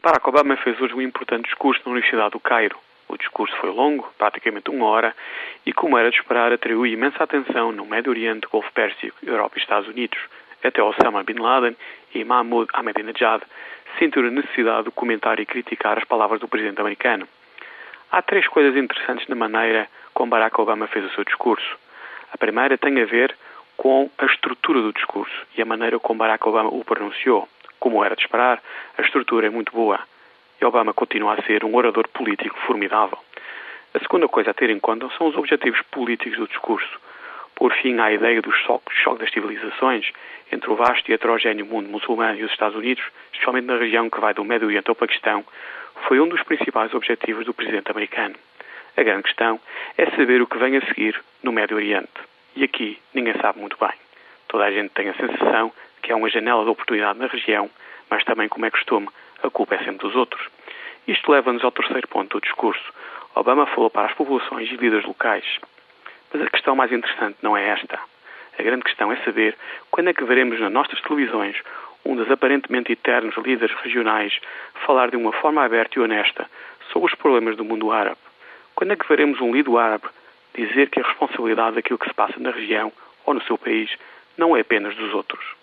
Barack Obama fez hoje um importante discurso na Universidade do Cairo. O discurso foi longo, praticamente uma hora, e, como era de esperar, atraiu imensa atenção no Médio Oriente, Golfo Pérsico, Europa e Estados Unidos. Até Osama Bin Laden e Mahmoud Ahmadinejad sentiram a necessidade de comentar e criticar as palavras do presidente americano. Há três coisas interessantes na maneira como Barack Obama fez o seu discurso. A primeira tem a ver com a estrutura do discurso e a maneira como Barack Obama o pronunciou. Como era de esperar, a estrutura é muito boa e Obama continua a ser um orador político formidável. A segunda coisa a ter em conta são os objetivos políticos do discurso. Por fim, à ideia do choque, choque das civilizações entre o vasto e heterogéneo mundo muçulmano e os Estados Unidos, especialmente na região que vai do Médio Oriente ao Paquistão, foi um dos principais objetivos do presidente americano. A grande questão é saber o que vem a seguir no Médio Oriente. E aqui ninguém sabe muito bem. Toda a gente tem a sensação que é uma janela de oportunidade na região, mas também, como é costume, a culpa é sempre dos outros. Isto leva-nos ao terceiro ponto do discurso. Obama falou para as populações e líderes locais. Mas a questão mais interessante não é esta. A grande questão é saber quando é que veremos nas nossas televisões um dos aparentemente eternos líderes regionais falar de uma forma aberta e honesta sobre os problemas do mundo árabe. Quando é que veremos um líder árabe dizer que a responsabilidade daquilo que se passa na região ou no seu país não é apenas dos outros?